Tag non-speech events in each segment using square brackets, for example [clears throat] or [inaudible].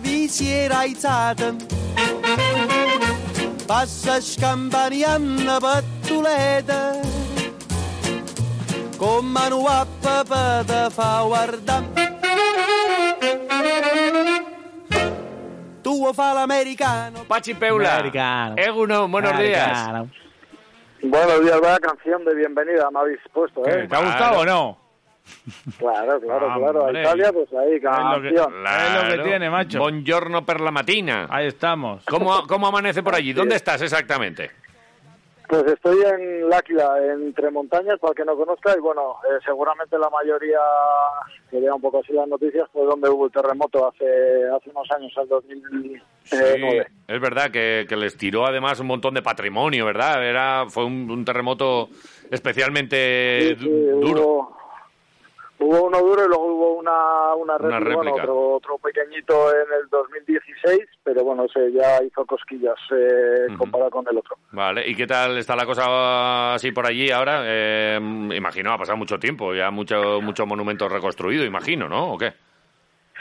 Vi si era aizzata Passa scampanianna pattuleta Con mano a papà te fa guardare Tu fa l'americano Pachi Peula. Americano. Eguno, buenos días. Americano. Buenos días, vaya canción de bienvenida me habéis puesto, ¿eh? ¿Te ha gustado o no? Claro, claro, Ah, claro. A hombre. Italia, pues ahí, Es lo que- canción. Es lo que tiene, macho. Buongiorno per la matina. Ahí estamos. ¿Cómo, ¿Cómo amanece por allí? [laughs] ¿Dónde estás exactamente? Pues estoy en Láquila, entre montañas, para el que no conozca, y bueno, eh, seguramente la mayoría que vea un poco así las noticias fue donde hubo el terremoto hace hace unos años, el 2009. es verdad que, que les tiró además un montón de patrimonio, ¿verdad? Era Fue un, un terremoto especialmente Sí, du- sí, duro. hubo, hubo uno duro y luego hubo una, una, Una réplica, bueno, otro, otro pequeñito en el 2016, pero bueno, ese ya hizo cosquillas eh, comparado con el otro. Vale, ¿y qué tal está la cosa así por allí ahora? Eh, imagino, ha pasado mucho tiempo, ya mucho, mucho monumento reconstruido, imagino, ¿no? ¿O qué?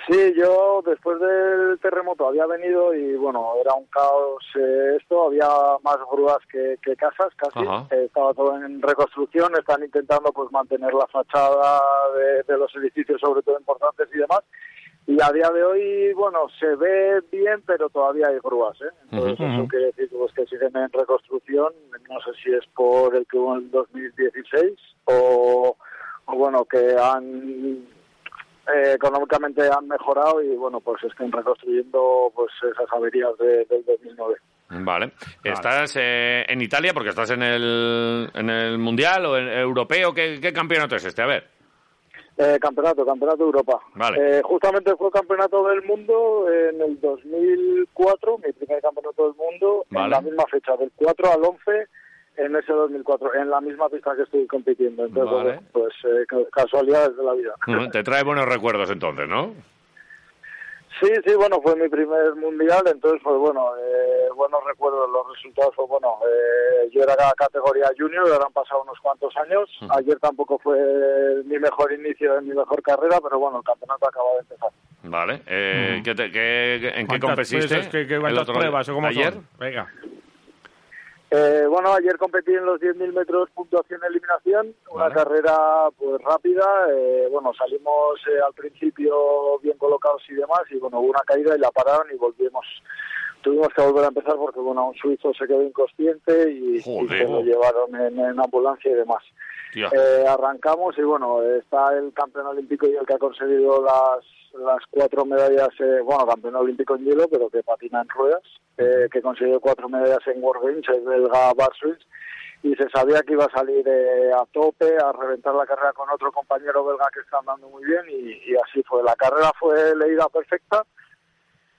Sí, yo después del terremoto había venido y bueno, era un caos eh, esto, había más grúas que, que casas casi. Eh, estaba todo en reconstrucción, están intentando pues mantener la fachada de, de los edificios, sobre todo importantes y demás, y a día de hoy, bueno, se ve bien, pero todavía hay grúas, ¿eh? Entonces Ujú. eso quiere decir pues, que siguen en reconstrucción, no sé si es por el que hubo en el 2016 o, o bueno, que han eh, económicamente han mejorado y bueno pues están reconstruyendo pues esas averías de- del 2009 Vale. ¿Estás eh, en Italia porque estás en el, en el Mundial o en europeo? ¿Qué, qué campeonato es este? A ver. eh, campeonato campeonato de Europa Vale. Eh, justamente fue campeonato del mundo en el 2004 mi primer campeonato del mundo Vale. en la misma fecha del 4 al 11 en ese 2004 en la misma pista que estoy compitiendo entonces Vale. bueno, pues eh, ca- casualidades de la vida Te trae buenos recuerdos entonces, ¿no? Sí, sí, bueno, fue mi primer mundial, entonces, pues bueno, eh, buenos recuerdos, los resultados, pues bueno, eh, yo era categoría junior, ahora han pasado unos cuantos años, ayer tampoco fue mi mejor inicio de mi mejor carrera, pero bueno, el campeonato acaba de empezar. Vale. Eh, ¿qué te- qué- ¿En qué ¿Cuántas competiste? pruebas, qué- qué- el cuántas otro- pruebas o cómo ayer? son? Venga. Eh, bueno, ayer competí en los 10.000 metros puntuación-eliminación, una Vale. carrera pues rápida, eh, bueno, salimos eh, al principio bien colocados y demás, y bueno, hubo una caída y la pararon y volvimos, tuvimos que volver a empezar porque bueno, un suizo se quedó inconsciente y, se lo llevaron en, en ambulancia y demás. Eh, arrancamos y bueno, está el campeón olímpico y el que ha conseguido las, las cuatro medallas, eh, bueno, campeón olímpico en hielo, pero que patina en ruedas, eh, que consiguió cuatro medallas en World Games, el belga Barswitz, y se sabía que iba a salir eh, a tope, a reventar la carrera con otro compañero belga que está andando muy bien y, y así fue. La carrera fue leída perfecta,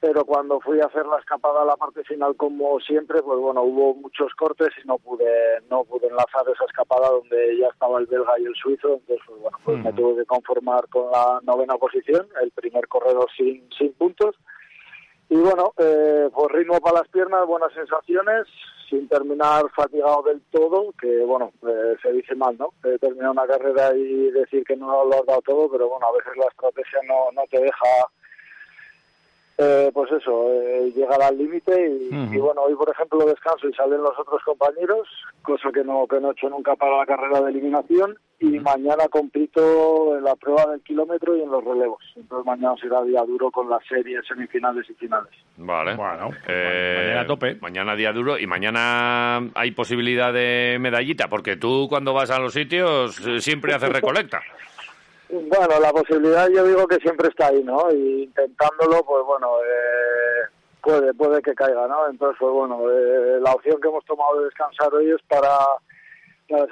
pero cuando fui a hacer la escapada a la parte final como siempre, pues bueno, hubo muchos cortes y no pude no pude enlazar esa escapada donde ya estaba el belga y el suizo, entonces pues bueno, pues me tuve que conformar con la novena posición, el primer corredor sin, sin puntos. Y bueno, eh, pues ritmo para las piernas, buenas sensaciones, sin terminar fatigado del todo, que bueno, eh, se dice mal, ¿no? Eh, terminar una carrera y decir que no lo has dado todo, pero bueno, a veces la estrategia no, no te deja eh, pues eso, eh, llegar al límite y, bueno, hoy por ejemplo descanso y salen los otros compañeros, cosa que no, que no he hecho nunca para la carrera de eliminación y mañana compito en la prueba del kilómetro y en los relevos. Entonces mañana será día duro con las series, semifinales y finales. Vale. Bueno, Eh, mañana a tope. Mañana día duro y mañana hay posibilidad de medallita, porque tú cuando vas a los sitios eh, siempre haces recolecta. [laughs] Bueno, la posibilidad yo digo que siempre está ahí, ¿no? Y intentándolo, pues bueno, eh, puede puede que caiga, ¿no? Entonces, pues bueno, eh, la opción que hemos tomado de descansar hoy es para,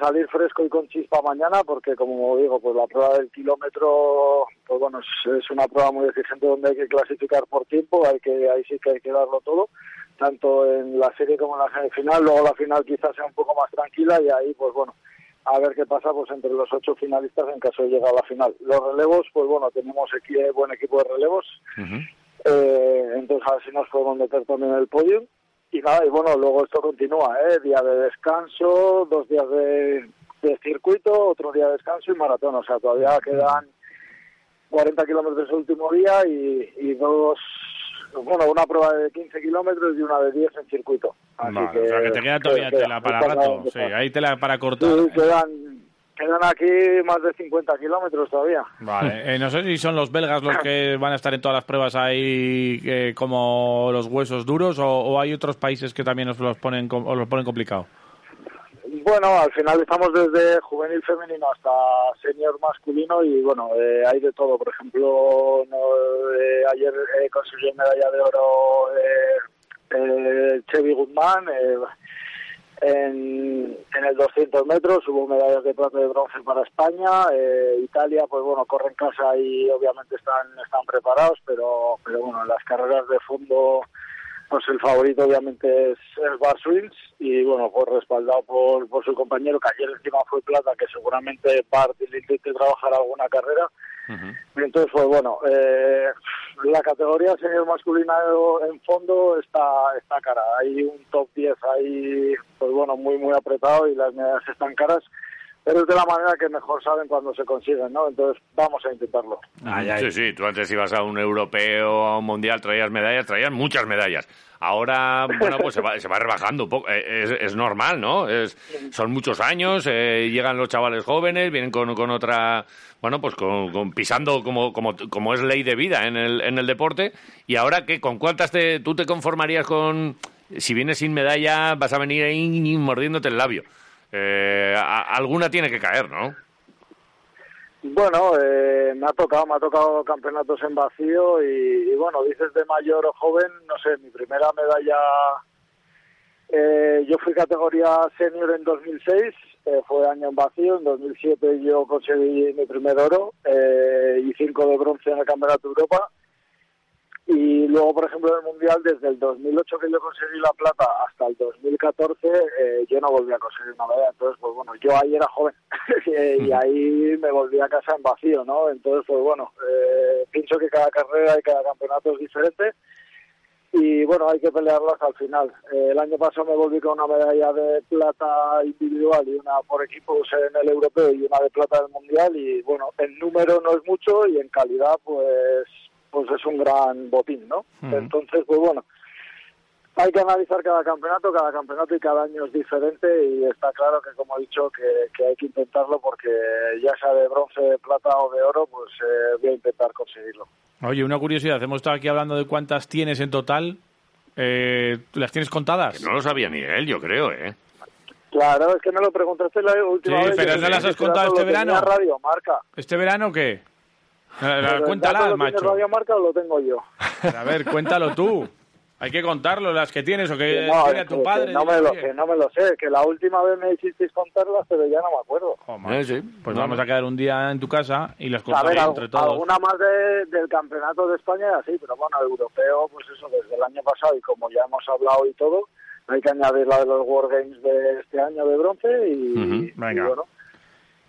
salir fresco y con chispa mañana, porque como digo, pues la prueba del kilómetro, pues bueno, es, es una prueba muy exigente donde hay que clasificar por tiempo, hay que ahí sí que hay que darlo todo, tanto en la serie como en la semifinal, luego la final quizás sea un poco más tranquila y ahí, pues bueno, a ver qué pasa pues entre los ocho finalistas en caso de llegar a la final. Los relevos, pues bueno, tenemos aquí buen equipo de relevos, eh, entonces a ver si nos podemos meter también en el podio. Y nada, y bueno, luego esto continúa, ¿eh? Día de descanso, dos días de, de circuito, otro día de descanso y maratón. O sea, todavía quedan 40 kilómetros el último día y, y dos, bueno, una prueba de 15 kilómetros y una de 10 en circuito. Así Vale, que, o sea, que te queda todavía tela para rato. Sí, hay tela para cortar. Sí, quedan, quedan aquí más de 50 kilómetros todavía. Vale, eh, no sé si son los belgas los que van a estar en todas las pruebas ahí eh, como los huesos duros o, o hay otros países que también os los ponen os los ponen complicado. Bueno, al final estamos desde juvenil femenino hasta senior masculino y bueno, eh, hay de todo. Por ejemplo, no, eh, ayer eh, consiguió medalla de oro eh, eh, Chevy Guzmán. eh, en, en el 200 metros hubo medallas de plata y de bronce para España. Italia, pues bueno, corre en casa y obviamente están, están preparados, pero, pero bueno, en las carreras de fondo pues el favorito obviamente es, es Bar Swings y bueno, pues respaldado por, por su compañero que ayer encima fue plata, que seguramente Bart intente trabajar alguna carrera. Y entonces, pues bueno, eh, la categoría senior masculina en fondo está, está cara. Hay un top 10 ahí, pues bueno, muy, muy apretado y las medallas están caras. Pero es de la manera que mejor saben cuando se consiguen, ¿no? Entonces, vamos a intentarlo. Sí, sí, tú antes ibas a un europeo, a un mundial, traías medallas, traías muchas medallas. Ahora, bueno, pues se va, se va rebajando un poco. Eh, Es, es normal, ¿no? Es, son muchos años, eh, llegan los chavales jóvenes, vienen con, con otra, bueno, pues con, con- pisando como, como, como es ley de vida en el, en el deporte. Y ahora, ¿qué? ¿Con cuántas te, tú te conformarías con, si vienes sin medalla, vas a venir ahí mordiéndote el labio? Eh, alguna tiene que caer, ¿no? Bueno, eh, me ha tocado, me ha tocado campeonatos en vacío y, y bueno, dices de mayor o joven, no sé, mi primera medalla, eh, yo fui categoría senior en 2006, eh, fue año en vacío, en 2007 yo conseguí mi primer oro eh, y cinco de bronce en el Campeonato de Europa y luego, por ejemplo, en el Mundial, desde el 2008 que yo conseguí la plata hasta el 2014, eh, yo no volví a conseguir una medalla. Entonces, pues bueno, yo ahí era joven [laughs] eh, y ahí me volví a casa en vacío, ¿no? Entonces, pues bueno, eh, pienso que cada carrera y cada campeonato es diferente y bueno, hay que pelearlo hasta el final. Eh, el año pasado me volví con una medalla de plata individual y una por equipos en el europeo y una de plata del mundial y bueno, en número no es mucho y en calidad pues pues es un gran botín, ¿no? Entonces, pues bueno, hay que analizar cada campeonato, cada campeonato y cada año es diferente y está claro que, como he dicho, que, que hay que intentarlo porque ya sea de bronce, de plata o de oro, pues eh, voy a intentar conseguirlo. Oye, una curiosidad, hemos estado aquí hablando de cuántas tienes en total. Eh, ¿Las tienes contadas? No lo sabía ni él, yo creo, ¿eh? Claro, es que me lo preguntaste la última Sí, vez. pero ¿no las has contado este verano? Radio Marca. ¿Este verano qué? El Cuéntalas, lo tiene macho. Radio Marca o lo tengo yo? A ver, cuéntalo tú. Hay que contarlo, las que tienes o que no, tiene es tu que- padre. que no me lo sé, no me lo sé. Que la última vez me hicisteis contarlas, pero ya no me acuerdo. Joder, Eh, sí. Pues No, vamos no. a quedar un día en tu casa y las A al- entre todos. alguna más de- del campeonato de España, sí, pero bueno, europeo, pues eso, desde el año pasado y como ya hemos hablado y todo, hay que añadir la de los World Games de este año de bronce y, Ujú, y venga. bueno,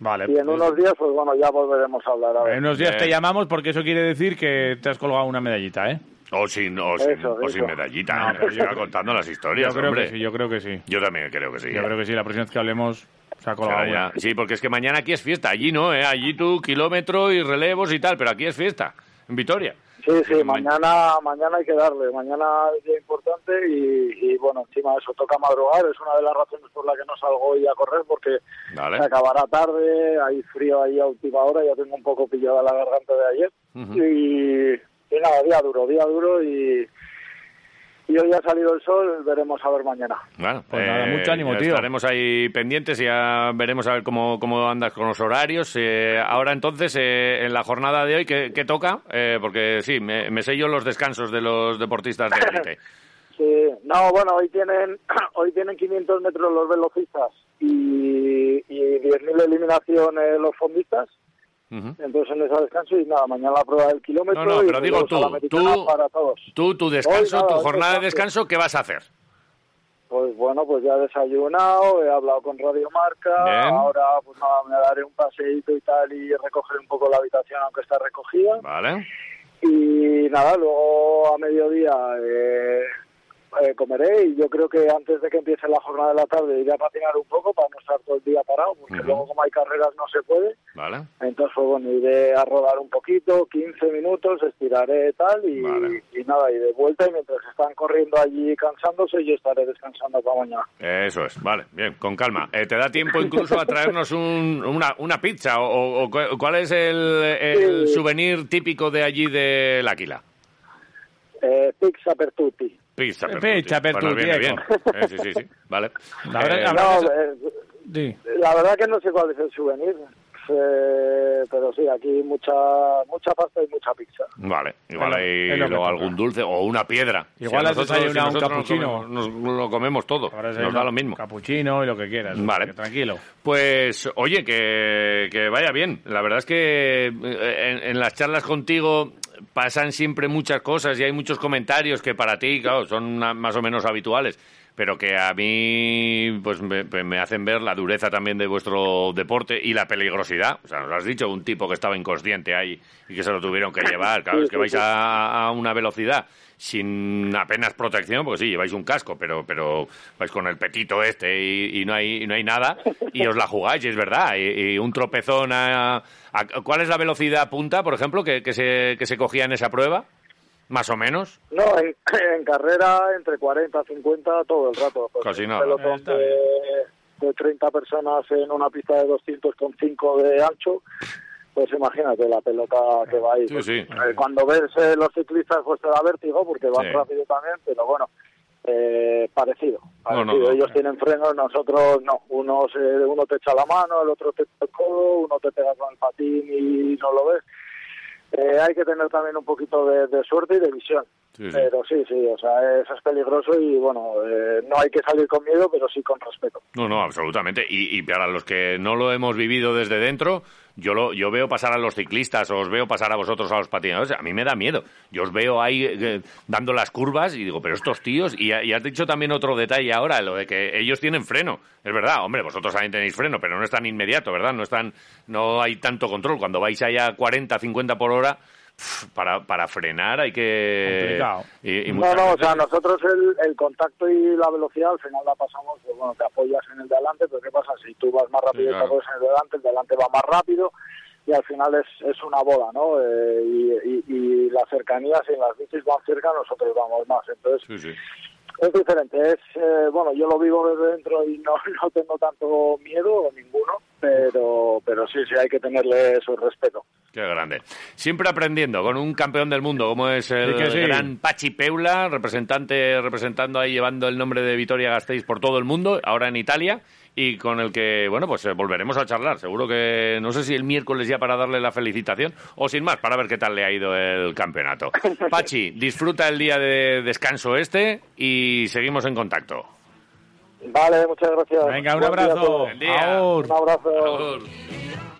Vale. y en pues- unos días, pues bueno, ya volveremos a hablar. A ver. en unos días te llamamos porque eso quiere decir que te has colgado una medallita, ¿eh? O sin, o sin, Eso, o sin eso. medallita. No, ¿eh? pero contando las Yo historias, creo hombre. que sí, yo creo que sí. Yo también creo que sí. Yo ¿eh? creo que sí, la próxima vez que hablemos se ha colgado Será una. ya- Sí, porque es que mañana aquí es fiesta. Allí no, ¿eh? Allí tú, kilómetro y relevos y tal, pero aquí es fiesta, en Vitoria. Sí, sí, mañana, mañana hay que darle, mañana es día importante y, y bueno, encima eso toca madrugar, es una de las razones por la que no salgo hoy a correr porque se acabará tarde, hay frío ahí a última hora, ya tengo un poco pillada la garganta de ayer y nada, día duro, día duro y, y hoy ha salido el sol, veremos a ver mañana. Bueno, Pues nada, eh, mucho ánimo, tío. Estaremos ahí pendientes y ya veremos a ver cómo, cómo andas con los horarios. Eh, ahora entonces, eh, en la jornada de hoy, ¿qué, qué toca? Eh, porque sí, me, me sé yo los descansos de los deportistas de élite. [laughs] Sí, no, bueno, hoy tienen [clears throat] hoy tienen 500 metros los velocistas y, y 10.000 de eliminación eh, los fondistas. Entonces en ese descanso y nada, mañana la prueba del kilómetro. No, no, y pero digo luego tú, tú- para todos. Tú, tu descanso, Hoy nada, tu jornada de descanso. ¿qué vas a hacer? Pues bueno, pues ya he desayunado, he hablado con Radio Marca, Bien. ahora pues nada, me daré un paseíto y tal y recoger un poco la habitación aunque está recogida. Vale. Y nada, luego a mediodía eh, eh, comeré y yo creo que antes de que empiece la jornada de la tarde iré a patinar un poco para no estar todo el día parado, porque luego como hay carreras no se puede. Vale. Entonces, pues bueno, iré a rodar un poquito, 15 minutos, estiraré tal y, Vale. y nada, y de vuelta y mientras están corriendo allí cansándose yo estaré descansando para mañana. Eso es, vale, bien, con calma. Eh, ¿Te da tiempo incluso a traernos un- una, una pizza o, o- o cu- cuál es el, el Sí. souvenir típico de allí de L'Aquila? Eh, pizza per tutti. Pizza per Pizza tutti. per Bueno, tutti, ecco. Eh, sí, sí, sí, vale. La verdad- Eh, No, eh, Sí. la verdad que no sé cuál es el souvenir, eh, pero sí, aquí mucha mucha pasta y mucha pizza. Vale, igual hay lo algún dulce o una piedra. Igual a has nosotros- desayunado un nosotros nos cappuccino. comemos- Nos, lo comemos todo, Ahora nos da lo mismo. Capuchino y lo que quieras. Vale. que tranquilo. Pues, oye, que, que vaya bien. La verdad es que eh, en, en las charlas contigo pasan siempre muchas cosas y hay muchos comentarios que para ti, claro, son más o menos habituales, pero que a mí pues me, me hacen ver la dureza también de vuestro deporte y la peligrosidad. O sea, nos has dicho un tipo que estaba inconsciente ahí y que se lo tuvieron que llevar. [laughs] Claro, es que vais a, a una velocidad sin apenas protección, porque sí, lleváis un casco, pero pero vais con el petito este y, y no hay y no hay nada y os la jugáis, y es verdad. Y, y un tropezón a, a- ¿Cuál es la velocidad punta, por ejemplo, que, que se, que se cogía en esa prueba? Más o menos. No, en, [clears throat] en carrera entre 40 50 todo el rato. Pues, Casi nada. pelotón de, de 30 personas en una pista de 200,5 de ancho, pues imagínate la pelota que va ahí. Sí, Pues, sí. eh, cuando ves eh, los ciclistas pues te da vértigo porque van Sí. rápido también, pero bueno, eh, parecido. No, no. Ellos tienen frenos, nosotros no. Uno, se, uno te echa la mano, el otro te echa el codo, uno te pega con el patín y no lo ves. Eh, hay que tener también un poquito de, de suerte y de visión. Sí, sí. Pero sí, sí, o sea, eso es peligroso y bueno, eh, no hay que salir con miedo, pero sí con respeto. No, no, absolutamente. Y, y para los que no lo hemos vivido desde dentro, yo lo, yo veo pasar a los ciclistas o os veo pasar a vosotros a los patinadores. A mí me da miedo. Yo os veo ahí eh, dando las curvas y digo, pero estos tíos. Y, y has dicho también otro detalle ahora, lo de que ellos tienen freno. Es verdad, hombre, vosotros también tenéis freno, pero no es tan inmediato, ¿verdad? No, es tan- no hay tanto control. Cuando vais allá a 40, 50 por hora, para, para frenar hay que. Complicado. Y, y No, no, o sea, nosotros el, el contacto y la velocidad al final la pasamos, pues bueno, te apoyas en el de adelante, pero ¿qué pasa? Si tú vas más rápido Sí, y te apoyas en el de adelante, el de adelante va más rápido y al final es, es una bola, ¿no? Eh, y, y, y la cercanía, si las bicis van cerca, nosotros vamos más. Entonces, Sí, sí. es diferente. Es, eh, bueno, yo lo vivo desde dentro y no, [laughs] no tengo tanto miedo o ninguno, pero, pero sí, sí hay que tenerle su respeto. Qué grande. Siempre aprendiendo con un campeón del mundo como es el Sí que sí. gran Pachi Peula, representante, representando ahí, llevando el nombre de Vitoria Gasteiz por todo el mundo, ahora en Italia, y con el que, bueno, pues eh, volveremos a charlar. Seguro que, no sé si el miércoles ya para darle la felicitación, o sin más, para ver qué tal le ha ido el campeonato. [laughs] Pachi, disfruta el día de descanso este y seguimos en contacto. Vale, muchas gracias. Venga, un Buen abrazo. día. Un abrazo.